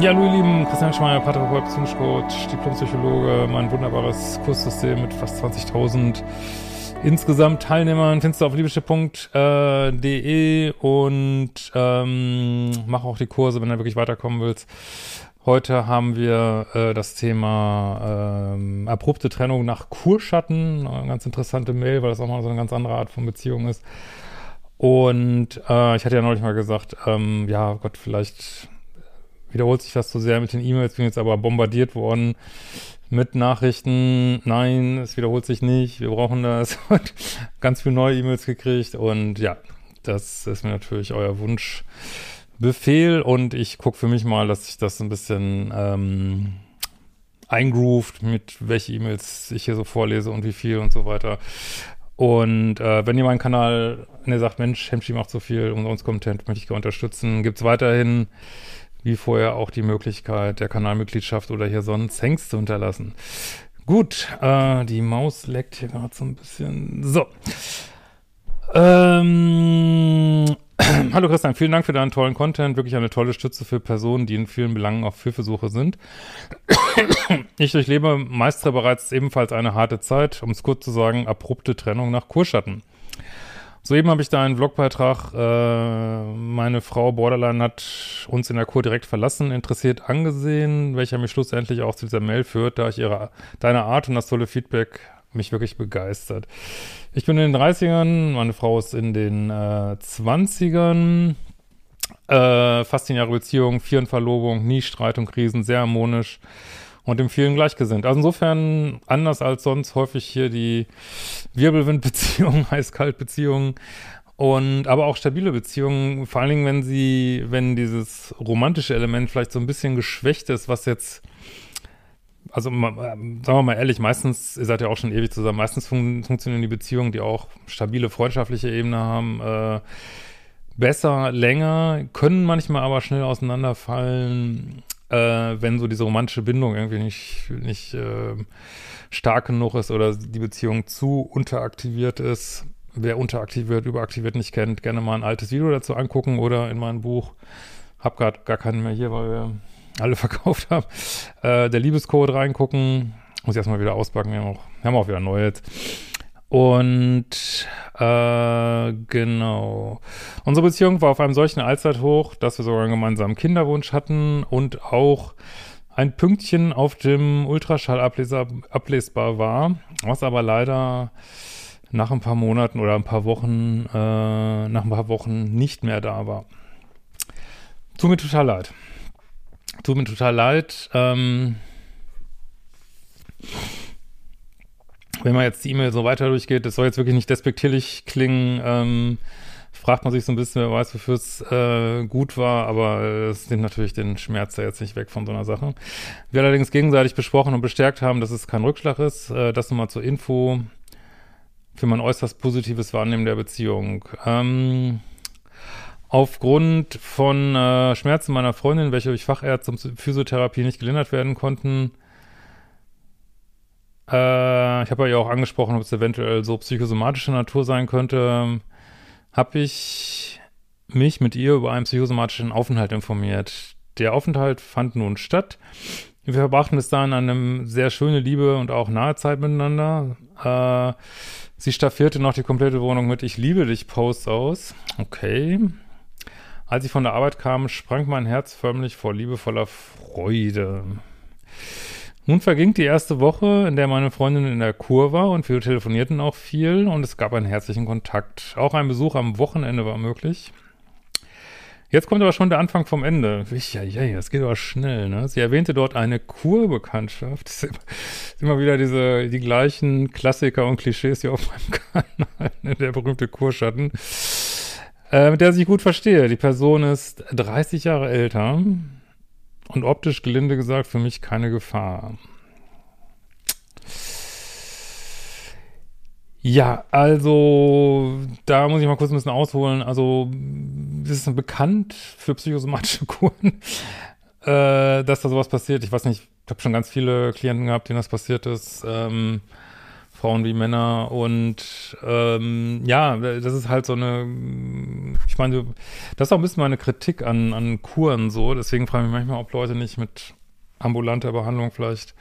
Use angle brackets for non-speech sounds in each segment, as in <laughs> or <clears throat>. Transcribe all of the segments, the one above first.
Ja, hallo ihr Lieben, Christian Schmeier, Paartherapeut, Beziehungscoach, Diplompsychologe, mein wunderbares Kurssystem mit fast 20.000 insgesamt Teilnehmern findest du auf liebeschiff.de und ähm, mach auch die Kurse, wenn du wirklich weiterkommen willst. Heute haben wir äh, das Thema ähm, abrupte Trennung nach Kurschatten, eine ganz interessante Mail, weil das auch mal so eine ganz andere Art von Beziehung ist. Und äh, ich hatte ja neulich mal gesagt, ähm, ja Gott, vielleicht wiederholt sich das zu sehr mit den E-Mails, bin jetzt aber bombardiert worden mit Nachrichten, nein, es wiederholt sich nicht, wir brauchen das. <laughs> Und ganz viele neue E-Mails gekriegt. Und ja, das ist mir natürlich euer Wunschbefehl. Und ich gucke für mich mal, dass ich das ein bisschen ähm, eingroovt, mit welche E-Mails ich hier so vorlese und wie viel und so weiter. Und äh, wenn ihr meinen Kanal, wenn ihr sagt, Mensch, Hemschi macht so viel Umsonst-Content, möchte ich unterstützen, gibt's weiterhin wie vorher auch die Möglichkeit der Kanalmitgliedschaft oder hier sonst Thanks zu hinterlassen. Gut, äh, die Maus leckt hier gerade so ein bisschen. So. Ähm, <clears throat> Hallo Christian, vielen Dank für deinen tollen Content. Wirklich eine tolle Stütze für Personen, die in vielen Belangen auf Hilfesuche sind. <clears throat> ich durchlebe meist bereits ebenfalls eine harte Zeit, um es kurz zu sagen, abrupte Trennung nach Kurschatten. Soeben habe ich da einen Vlogbeitrag, äh, meine Frau Borderline hat uns in der Kur direkt verlassen, interessiert angesehen, welcher mich schlussendlich auch zu dieser Mail führt, da ich ihre, deine Art und das tolle Feedback mich wirklich begeistert. Ich bin in den 30ern, meine Frau ist in den äh, 20ern, äh, fast zehn Jahre Beziehung, vier Verlobung, nie Streit und Krisen, sehr harmonisch und im vielen gleichgesinnt. Also insofern anders als sonst häufig hier die Wirbelwindbeziehungen, <laughs> Heiß-Kalt-Beziehungen und aber auch stabile Beziehungen, vor allen Dingen, wenn sie, wenn dieses romantische Element vielleicht so ein bisschen geschwächt ist, was jetzt also sagen wir mal ehrlich, meistens, ihr seid ja auch schon ewig zusammen, meistens fun funktionieren die Beziehungen, die auch stabile freundschaftliche Ebene haben, äh, besser, länger, können manchmal aber schnell auseinanderfallen äh, wenn so diese romantische Bindung irgendwie nicht, nicht äh, stark genug ist oder die Beziehung zu unteraktiviert ist. Wer unteraktiviert, überaktiviert nicht kennt, gerne mal ein altes Video dazu angucken oder in meinem Buch. Hab gerade gar keinen mehr hier, weil wir alle <laughs> verkauft haben. Äh, der Liebescode reingucken. Muss ich erstmal wieder auspacken. Wir haben auch, wir haben auch wieder neue jetzt. Und äh, genau. Unsere Beziehung war auf einem solchen Allzeithoch, dass wir sogar einen gemeinsamen Kinderwunsch hatten und auch ein Pünktchen auf dem Ultraschall ablesbar war, was aber leider nach ein paar Monaten oder ein paar Wochen, äh, nach ein paar Wochen nicht mehr da war. Tut mir total leid. Tut mir total leid. Ähm, wenn man jetzt die E-Mail so weiter durchgeht, das soll jetzt wirklich nicht despektierlich klingen, ähm, fragt man sich so ein bisschen, wer weiß, wofür es äh, gut war, aber es nimmt natürlich den Schmerz da jetzt nicht weg von so einer Sache. Wir allerdings gegenseitig besprochen und bestärkt haben, dass es kein Rückschlag ist. Äh, das nochmal zur Info für mein äußerst positives Wahrnehmen der Beziehung. Ähm, aufgrund von äh, Schmerzen meiner Freundin, welche durch Fachärzte und Physiotherapie nicht gelindert werden konnten, äh, ich habe ja auch angesprochen, ob es eventuell so psychosomatische Natur sein könnte. Habe ich mich mit ihr über einen psychosomatischen Aufenthalt informiert. Der Aufenthalt fand nun statt. Wir verbrachten bis dahin eine sehr schöne Liebe und auch nahe Zeit miteinander. Äh, sie staffierte noch die komplette Wohnung mit Ich liebe dich Posts aus. Okay. Als ich von der Arbeit kam, sprang mein Herz förmlich vor liebevoller Freude. Nun verging die erste Woche, in der meine Freundin in der Kur war und wir telefonierten auch viel und es gab einen herzlichen Kontakt. Auch ein Besuch am Wochenende war möglich. Jetzt kommt aber schon der Anfang vom Ende. Ja, ja, ja, das geht aber schnell, ne? Sie erwähnte dort eine Kurbekanntschaft. <laughs> Das sind immer wieder diese, die gleichen Klassiker und Klischees hier auf meinem <laughs> Kanal, ne? der berühmte Kurschatten, äh, mit der sich gut verstehe. Die Person ist 30 Jahre älter und optisch gelinde gesagt für mich keine Gefahr. Ja, also da muss ich mal kurz ein bisschen ausholen. Also es ist bekannt für psychosomatische <laughs> Kuren, äh, dass da sowas passiert. Ich weiß nicht, ich habe schon ganz viele Klienten gehabt, denen das passiert ist. Ähm, Frauen wie Männer und ähm, ja, das ist halt so eine, ich meine, das ist auch ein bisschen meine Kritik an, an Kuren so, deswegen frage ich mich manchmal, ob Leute nicht mit ambulanter Behandlung vielleicht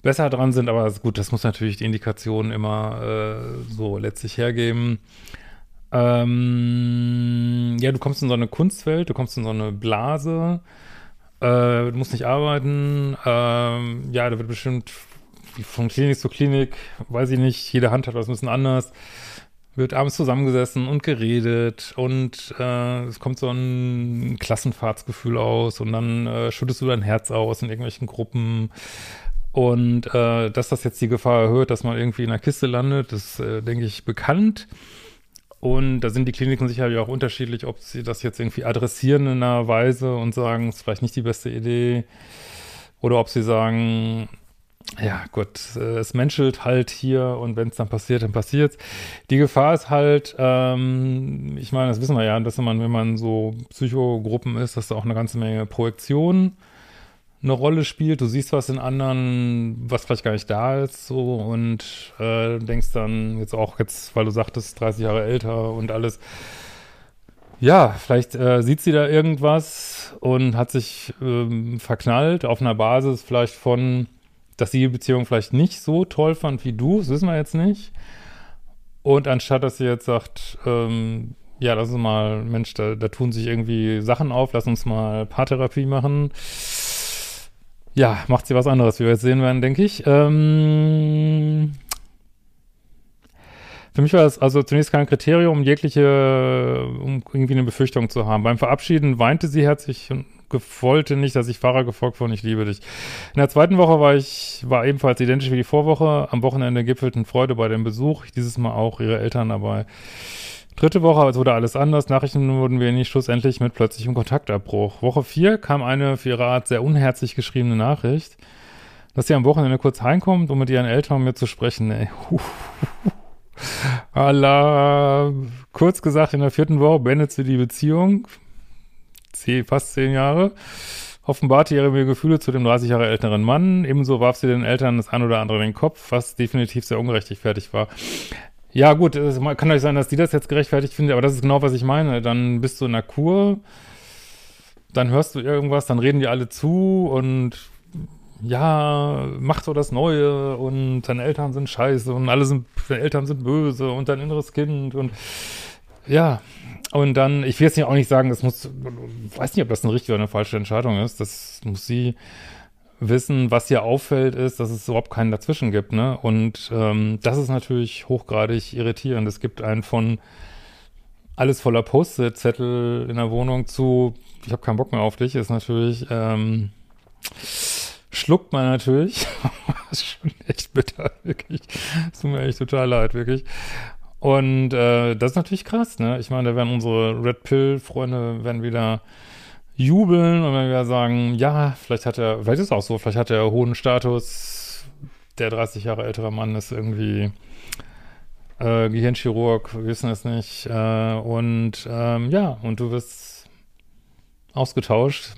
besser dran sind, aber gut, das muss natürlich die Indikation immer äh, so letztlich hergeben. Ähm, ja, du kommst in so eine Kunstwelt, du kommst in so eine Blase, äh, du musst nicht arbeiten, ähm, ja, da wird bestimmt von Klinik zu Klinik, weiß ich nicht, jede Hand hat was ein bisschen anders, wird abends zusammengesessen und geredet und äh, es kommt so ein Klassenfahrtsgefühl aus und dann äh, schüttest du dein Herz aus in irgendwelchen Gruppen und äh, dass das jetzt die Gefahr erhöht, dass man irgendwie in einer Kiste landet, ist, äh, denke ich, bekannt. Und da sind die Kliniken sicherlich auch unterschiedlich, ob sie das jetzt irgendwie adressieren in einer Weise und sagen, es ist vielleicht nicht die beste Idee. Oder ob sie sagen, ja gut, äh, es menschelt halt hier und wenn es dann passiert, dann passiert Die Gefahr ist halt, ähm, ich meine, das wissen wir ja, dass man, wenn man so Psychogruppen ist, dass da auch eine ganze Menge Projektion eine Rolle spielt. Du siehst was in anderen, was vielleicht gar nicht da ist, so und äh, denkst dann jetzt auch jetzt, weil du sagtest, 30 Jahre älter und alles. Ja, vielleicht äh, sieht sie da irgendwas und hat sich ähm, verknallt auf einer Basis vielleicht von, dass sie die Beziehung vielleicht nicht so toll fand wie du, das wissen wir jetzt nicht. Und anstatt, dass sie jetzt sagt, ähm, ja, lass uns mal, Mensch, da, da tun sich irgendwie Sachen auf, lass uns mal Paartherapie machen ja, macht sie was anderes, wie wir jetzt sehen werden, denke ich. Ähm, für mich war das also zunächst kein Kriterium, um jegliche, um irgendwie eine Befürchtung zu haben. Beim Verabschieden weinte sie herzlich und wollte nicht, dass ich Fahrer gefolgt und ich liebe dich. In der zweiten Woche war ich, war ebenfalls identisch wie die Vorwoche. Am Wochenende gipfelten Freude bei dem Besuch. Dieses Mal auch ihre Eltern dabei. Dritte Woche also wurde alles anders. Nachrichten wurden wenig, schlussendlich mit plötzlichem Kontaktabbruch. Woche vier kam eine für ihre Art sehr unherzlich geschriebene Nachricht, dass sie am Wochenende kurz heimkommt, um mit ihren Eltern mit mir zu sprechen. Ey. Allah. Kurz gesagt, in der vierten Woche beendet sie die Beziehung. Sie fast zehn Jahre. Offenbarte ihre Gefühle zu dem 30 Jahre älteren Mann. Ebenso warf sie den Eltern das ein oder andere in den Kopf, was definitiv sehr ungerechtfertigt war. Ja, gut, es kann euch sein, dass die das jetzt gerechtfertigt finden, aber das ist genau, was ich meine. Dann bist du in der Kur, dann hörst du irgendwas, dann reden die alle zu und ja, mach so das Neue und deine Eltern sind scheiße und alle sind, deine Eltern sind böse und dein inneres Kind und ja, und dann, ich will jetzt auch nicht sagen, das muss, weiß nicht, ob das eine richtige oder eine falsche Entscheidung ist, das muss sie wissen, was hier auffällt, ist, dass es überhaupt keinen dazwischen gibt, ne? Und ähm, das ist natürlich hochgradig irritierend. Es gibt einen von alles voller Post-it-Zettel in der Wohnung zu, ich habe keinen Bock mehr auf dich, ist natürlich, ähm, schluckt man natürlich. <laughs> das ist schon echt bitter, wirklich. Es tut mir echt total leid, wirklich. Und äh, das ist natürlich krass, ne? Ich meine, da werden unsere Red Pill-Freunde werden wieder jubeln und wenn wir sagen, ja, vielleicht hat er, vielleicht ist es auch so, vielleicht hat er hohen Status, der 30 Jahre ältere Mann ist irgendwie äh, Gehirnchirurg, wir wissen es nicht. Äh, und ähm, ja, und du wirst ausgetauscht.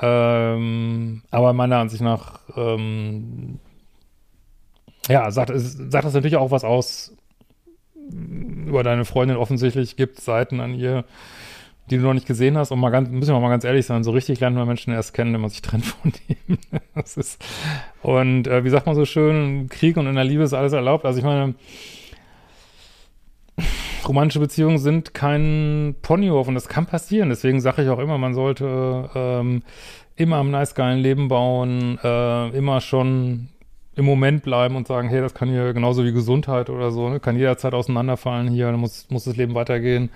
Ähm, aber meiner Ansicht nach, ähm, ja, sagt, sagt das natürlich auch was aus über deine Freundin. Offensichtlich gibt Seiten an ihr, die du noch nicht gesehen hast. Und mal ganz, müssen wir mal ganz ehrlich sein, so richtig lernt man Menschen erst kennen, wenn man sich trennt von ihm. <laughs> das ist, und äh, wie sagt man so schön, Krieg und in der Liebe ist alles erlaubt. Also ich meine, romantische Beziehungen sind kein Ponyhof und das kann passieren. Deswegen sage ich auch immer, man sollte ähm, immer am nice geilen Leben bauen, äh, immer schon im Moment bleiben und sagen, hey, das kann hier genauso wie Gesundheit oder so, ne? kann jederzeit auseinanderfallen hier, muss, muss das Leben weitergehen.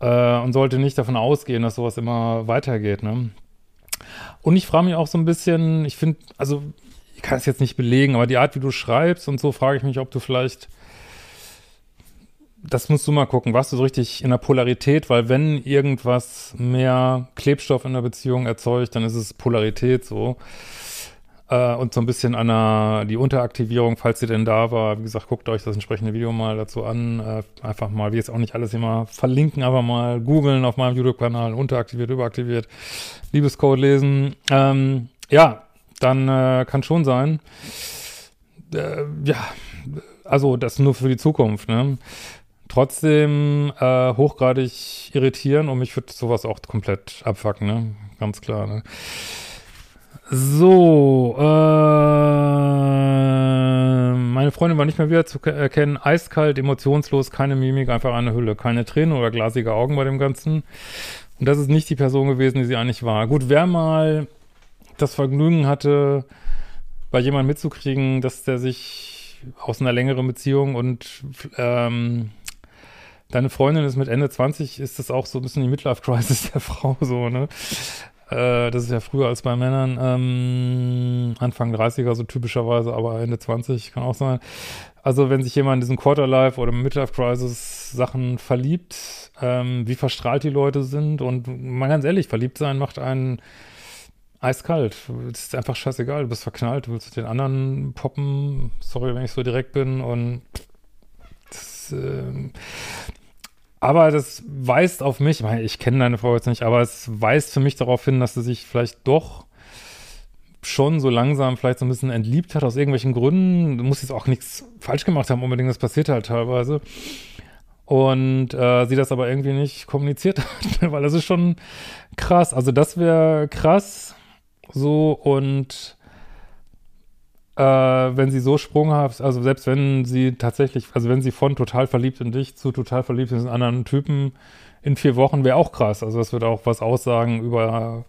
äh, und sollte nicht davon ausgehen, dass sowas immer weitergeht. Ne? Und ich frage mich auch so ein bisschen, ich finde, also ich kann es jetzt nicht belegen, aber die Art, wie du schreibst und so, frage ich mich, ob du vielleicht das musst du mal gucken, warst du so richtig in der Polarität, weil wenn irgendwas mehr Klebstoff in der Beziehung erzeugt, dann ist es Polarität so. Äh, und so ein bisschen an der, die Unteraktivierung, falls sie denn da war. Wie gesagt, guckt euch das entsprechende Video mal dazu an. Äh, einfach mal, wie jetzt auch nicht alles immer verlinken, aber mal googeln auf meinem YouTube-Kanal, unteraktiviert, überaktiviert, Liebescode lesen. Ähm, ja, dann äh, kann schon sein. Äh, ja, also das nur für die Zukunft, ne? trotzdem äh, hochgradig irritieren und mich würde sowas auch komplett abfacken, ne? Ganz klar, ne? So, äh, meine Freundin war nicht mehr wieder zu erkennen. Eiskalt, emotionslos, keine Mimik, einfach eine Hülle. Keine Tränen oder glasige Augen bei dem Ganzen. Und das ist nicht die Person gewesen, die sie eigentlich war. Gut, wer mal das Vergnügen hatte, bei jemandem mitzukriegen, dass der sich aus einer längeren Beziehung und ähm, deine Freundin ist mit Ende 20, ist das auch so ein bisschen die Midlife-Crisis der <laughs> Frau so, ne? Äh, das ist ja früher als bei Männern, ähm, Anfang 30er so typischerweise, aber Ende 20 kann auch sein. Also wenn sich jemand in diesen Quarterlife oder Midlife-Crisis Sachen verliebt, ähm, wie verstrahlt die Leute sind und mal ganz ehrlich, verliebt sein macht einen eiskalt. Es ist einfach scheißegal, du bist verknallt, du willst den anderen poppen, sorry, wenn ich so direkt bin und das, äh, aber das weist auf mich, ich, ich kenne deine Frau jetzt nicht, aber es weist für mich darauf hin, dass sie sich vielleicht doch schon so langsam vielleicht so ein bisschen entliebt hat aus irgendwelchen Gründen. Du musst jetzt auch nichts falsch gemacht haben, unbedingt, das passiert halt teilweise. Und äh, sie das aber irgendwie nicht kommuniziert <laughs> hat, weil das ist schon krass. Also das wäre krass so und äh, wenn sie so sprunghaft, also selbst wenn sie tatsächlich, also wenn sie von total verliebt in dich zu total verliebt in einen anderen Typen in vier Wochen, wäre auch krass. Also das würde auch was aussagen über,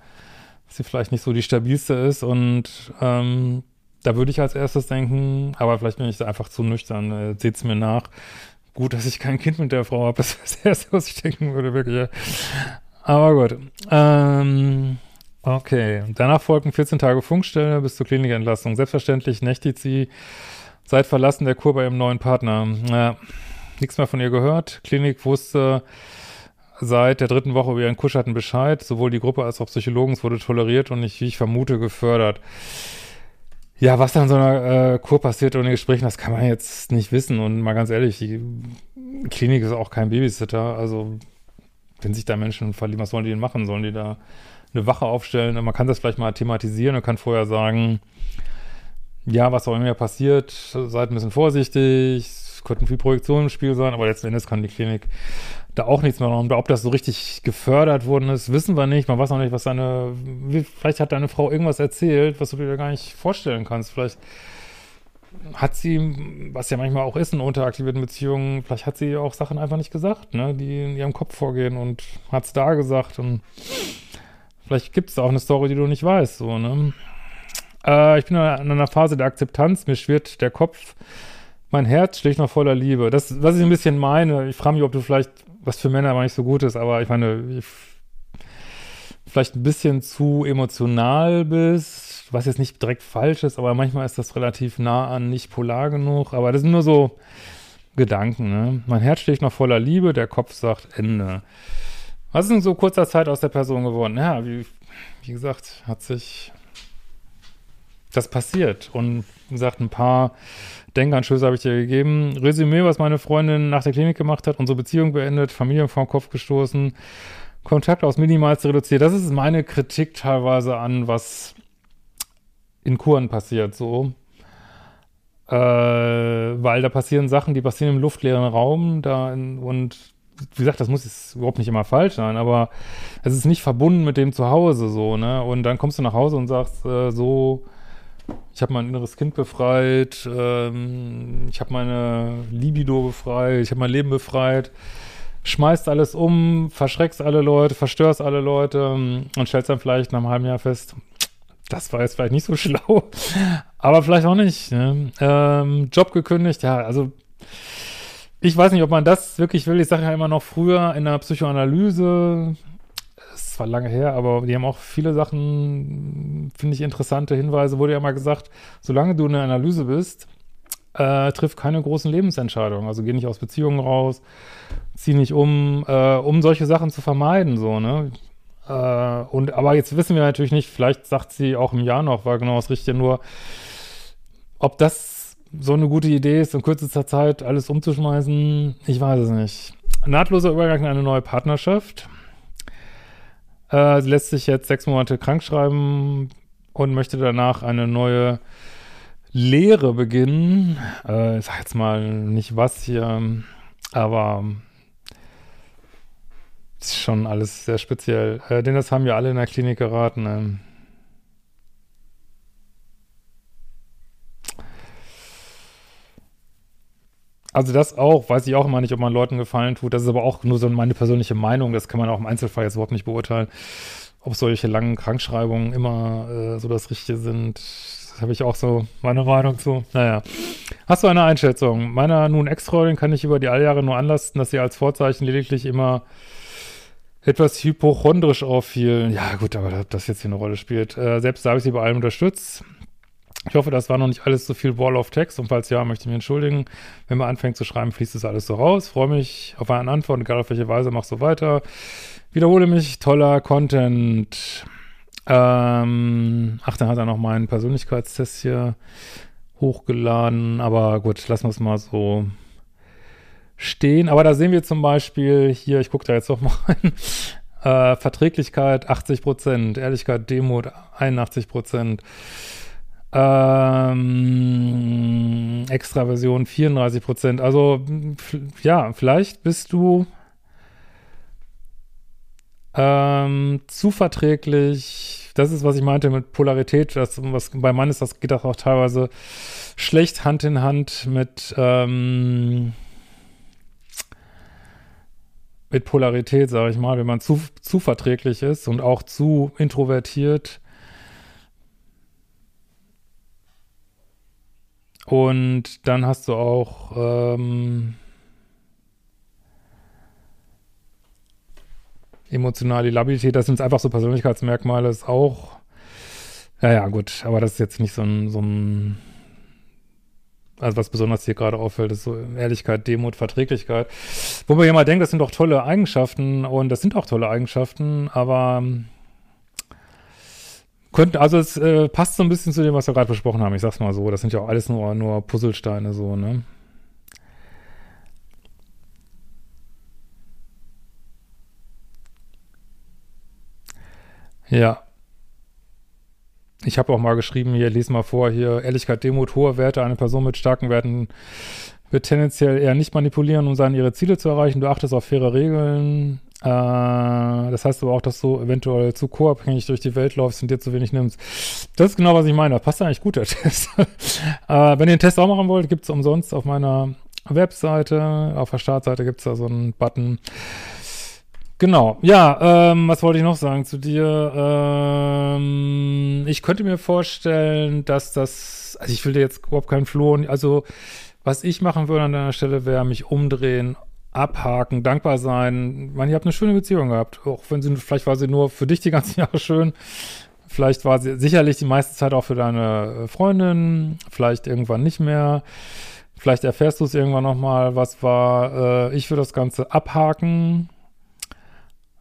dass sie vielleicht nicht so die stabilste ist und ähm, da würde ich als erstes denken, aber vielleicht bin ich da einfach zu nüchtern, äh, seht's mir nach. Gut, dass ich kein Kind mit der Frau habe, das <laughs> wäre das Erste, was ich denken würde, wirklich. Aber gut. Ähm, Okay, danach folgten 14 Tage Funkstelle bis zur Klinikentlassung. Selbstverständlich nächtigt sie seit Verlassen der Kur bei ihrem neuen Partner. Ja, nichts mehr von ihr gehört. Klinik wusste seit der dritten Woche über ihren Kuscherten Bescheid. Sowohl die Gruppe als auch Psychologen wurde toleriert und nicht, wie ich vermute, gefördert. Ja, was dann in so einer äh, Kur passiert ohne Gesprächen, das kann man jetzt nicht wissen. Und mal ganz ehrlich, die Klinik ist auch kein Babysitter. Also, wenn sich da Menschen verlieben, was sollen die denn machen? Sollen die da eine Wache aufstellen. Man kann das vielleicht mal thematisieren und kann vorher sagen, ja, was auch immer passiert, seid ein bisschen vorsichtig, es könnten viel Projektionen im Spiel sein, aber letzten Endes kann die Klinik da auch nichts mehr machen. Ob das so richtig gefördert worden ist, wissen wir nicht. Man weiß auch nicht, was deine, vielleicht hat deine Frau irgendwas erzählt, was du dir gar nicht vorstellen kannst. Vielleicht hat sie, was ja manchmal auch ist in unteraktivierten Beziehungen, vielleicht hat sie auch Sachen einfach nicht gesagt, ne, die in ihrem Kopf vorgehen und hat es da gesagt und Vielleicht gibt es auch eine Story, die du nicht weißt, so, ne? Äh, ich bin in einer Phase der Akzeptanz, mir schwirrt der Kopf, mein Herz schlägt noch voller Liebe. Das, was ich ein bisschen meine, ich frage mich, ob du vielleicht, was für Männer aber nicht so gut ist, aber ich meine, ich, vielleicht ein bisschen zu emotional bist, was jetzt nicht direkt falsch ist, aber manchmal ist das relativ nah an nicht polar genug, aber das sind nur so Gedanken, ne? Mein Herz schlägt noch voller Liebe, der Kopf sagt Ende. Was ist in so kurzer Zeit aus der Person geworden? Ja, wie, wie gesagt, hat sich das passiert. Und wie gesagt, ein paar Denkanstöße habe ich dir gegeben. Resümee, was meine Freundin nach der Klinik gemacht hat, unsere Beziehung beendet, Familie vom Kopf gestoßen, Kontakt aus Minimalste reduziert. Das ist meine Kritik teilweise an, was in Kuren passiert, so. Äh, weil da passieren Sachen, die passieren im luftleeren Raum da in, und wie gesagt, das muss jetzt überhaupt nicht immer falsch sein, aber es ist nicht verbunden mit dem Zuhause so, ne? Und dann kommst du nach Hause und sagst äh, so, ich habe mein inneres Kind befreit, ähm, ich habe meine Libido befreit, ich habe mein Leben befreit, schmeißt alles um, verschreckst alle Leute, verstörst alle Leute ähm, und stellst dann vielleicht nach einem halben Jahr fest, das war jetzt vielleicht nicht so <laughs> schlau, aber vielleicht auch nicht. Ne? Ähm, Job gekündigt, ja, also ich weiß nicht, ob man das wirklich will. Ich sage ja immer noch früher in der Psychoanalyse, ist zwar lange her, aber die haben auch viele Sachen, finde ich, interessante Hinweise. Wurde ja mal gesagt, solange du in der Analyse bist, äh, triff keine großen Lebensentscheidungen. Also geh nicht aus Beziehungen raus, zieh nicht um, äh, um solche Sachen zu vermeiden, so, ne? Äh, und, aber jetzt wissen wir natürlich nicht, vielleicht sagt sie auch im Jahr noch, war genau das Richtige, nur ob das so eine gute Idee ist, in kürzester Zeit alles umzuschmeißen, ich weiß es nicht. Nahtloser Übergang in eine neue Partnerschaft. Äh, sie lässt sich jetzt sechs Monate krank schreiben und möchte danach eine neue Lehre beginnen. Äh, ich sag jetzt mal nicht was hier, aber ist schon alles sehr speziell. Äh, denn das haben wir alle in der Klinik geraten. Ähm. Also das auch, weiß ich auch immer nicht, ob man Leuten gefallen tut. Das ist aber auch nur so meine persönliche Meinung. Das kann man auch im Einzelfall jetzt überhaupt nicht beurteilen, ob solche langen Krankschreibungen immer äh, so das Richtige sind. Das habe ich auch so meine Meinung zu. Naja. Hast du eine Einschätzung? Meiner nun Ex-Freundin kann ich über die Alljahre nur anlasten, dass sie als Vorzeichen lediglich immer etwas hypochondrisch auffiel. Ja gut, aber das jetzt hier eine Rolle spielt. Äh, selbst da habe ich sie bei allem unterstützt. Ich hoffe, das war noch nicht alles so viel Wall of Text und falls ja, möchte ich mich entschuldigen. Wenn man anfängt zu schreiben, fließt das alles so raus. Freue mich auf eine Antwort, egal auf welche Weise, mach so weiter. Wiederhole mich, toller Content. Ähm, ach, dann hat er noch meinen Persönlichkeitstest hier hochgeladen, aber gut, lassen wir es mal so stehen. Aber da sehen wir zum Beispiel hier, ich gucke da jetzt doch mal rein, äh, Verträglichkeit 80 Prozent, Ehrlichkeit, Demut 81 Prozent. Ähm, Extraversion 34 Prozent. Also, ja, vielleicht bist du ähm, zu verträglich. Das ist, was ich meinte mit Polarität. Das, was, bei Mann ist das, geht das auch teilweise schlecht Hand in Hand mit, ähm, mit Polarität, sage ich mal, wenn man zu verträglich ist und auch zu introvertiert Und dann hast du auch ähm, emotionale Labilität. Das sind einfach so Persönlichkeitsmerkmale. Ist auch, ja, ja, gut. Aber das ist jetzt nicht so ein, so ein also was besonders hier gerade auffällt, ist so Ehrlichkeit, Demut, Verträglichkeit. Wo man ja mal denkt, das sind doch tolle Eigenschaften und das sind auch tolle Eigenschaften, aber könnten, also es äh, passt so ein bisschen zu dem, was wir gerade besprochen haben. Ich sag's mal so. Das sind ja auch alles nur, nur Puzzlesteine, so, ne? Ja. Ich habe auch mal geschrieben, hier, lese mal vor, hier, Ehrlichkeit, Demut, hohe Werte. Eine Person mit starken Werten wird tendenziell eher nicht manipulieren, um seine ihre Ziele zu erreichen. Du achtest auf faire Regeln, das heißt aber auch, dass du eventuell zu co-abhängig durch die Welt läufst und dir zu wenig nimmst. Das ist genau, was ich meine. Das passt eigentlich gut, der <laughs> Test. äh, wenn ihr den Test auch machen wollt, gibt es umsonst auf meiner Webseite. Auf der Startseite gibt es da so einen Button. Genau. Ja, ähm, was wollte ich noch sagen zu dir? Ähm, ich könnte mir vorstellen, dass das, also ich will dir jetzt überhaupt keinen Floh, also was ich machen würde an deiner Stelle wäre mich umdrehen abhaken, dankbar sein. Ich meine, ihr habt eine schöne Beziehung gehabt. Auch wenn sie, vielleicht war sie nur für dich die ganzen <laughs> Jahre schön. Vielleicht war sie sicherlich die meiste Zeit auch für deine äh, Freundin. Vielleicht irgendwann nicht mehr. Vielleicht erfährst du es irgendwann nochmal, was war. Äh, ich würde das Ganze abhaken.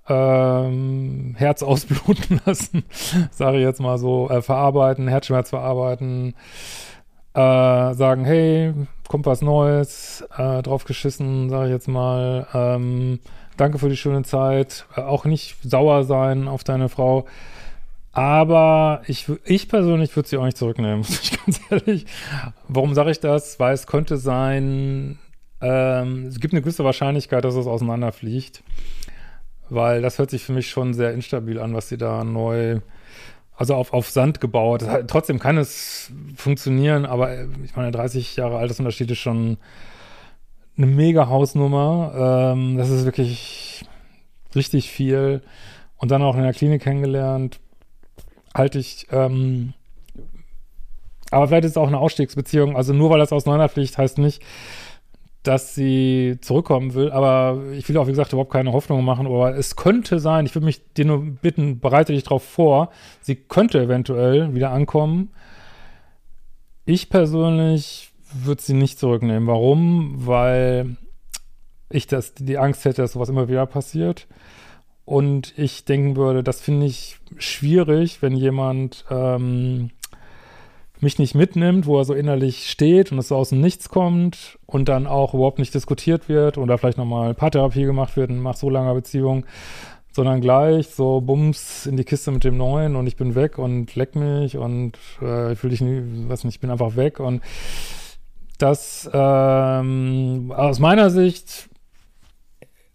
Ähm, Herz ausbluten <laughs> lassen, sage ich jetzt mal so, äh, verarbeiten, Herzschmerz verarbeiten, äh, sagen, hey, kommt was Neues, äh, drauf geschissen, sage ich jetzt mal. Ähm, danke für die schöne Zeit. Äh, auch nicht sauer sein auf deine Frau. Aber ich, ich persönlich würde sie auch nicht zurücknehmen, <laughs> muss ich ganz ehrlich. Warum sage ich das? Weil es könnte sein, ähm, es gibt eine gewisse Wahrscheinlichkeit, dass es auseinanderfliegt. Weil das hört sich für mich schon sehr instabil an, was sie da neu also auf, auf Sand gebaut. Hat, trotzdem kann es funktionieren, aber äh, ich meine, 30 Jahre Altersunterschied ist schon eine mega Hausnummer. Ähm, das ist wirklich richtig viel. Und dann auch in der Klinik kennengelernt. Halte ich, ähm, aber vielleicht ist es auch eine Ausstiegsbeziehung. Also nur weil das auseinanderfliegt, heißt nicht, dass sie zurückkommen will. Aber ich will auch, wie gesagt, überhaupt keine Hoffnung machen. Aber es könnte sein, ich würde mich dir nur bitten, bereite dich darauf vor, sie könnte eventuell wieder ankommen. Ich persönlich würde sie nicht zurücknehmen. Warum? Weil ich das, die Angst hätte, dass sowas immer wieder passiert. Und ich denken würde, das finde ich schwierig, wenn jemand ähm, mich nicht mitnimmt, wo er so innerlich steht und es so aus dem Nichts kommt und dann auch überhaupt nicht diskutiert wird oder vielleicht nochmal Paartherapie gemacht wird nach so langer Beziehung, sondern gleich so Bums in die Kiste mit dem Neuen und ich bin weg und leck mich und äh, ich fühle dich nie, weiß nicht, ich bin einfach weg und das ähm, aus meiner Sicht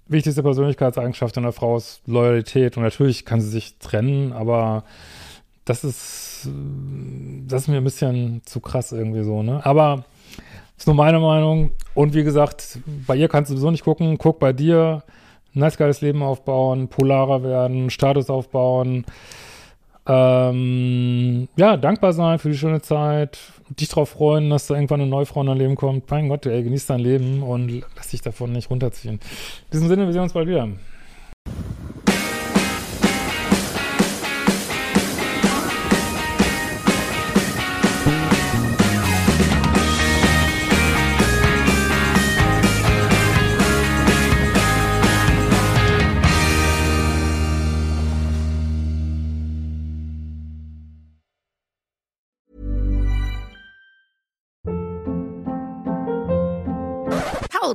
wichtigste Persönlichkeitseigenschaft einer Frau ist Loyalität. Und natürlich kann sie sich trennen, aber das ist, das ist mir ein bisschen zu krass irgendwie so, ne? Aber ist nur meine Meinung. Und wie gesagt, bei ihr kannst du sowieso nicht gucken. Guck bei dir, nice geiles Leben aufbauen, polarer werden, Status aufbauen. Ähm, ja, dankbar sein für die schöne Zeit, dich darauf freuen, dass da irgendwann eine neue Frau in dein Leben kommt. Mein Gott, ey, genieß dein Leben und lass dich davon nicht runterziehen. In diesem Sinne, wir sehen uns bald wieder.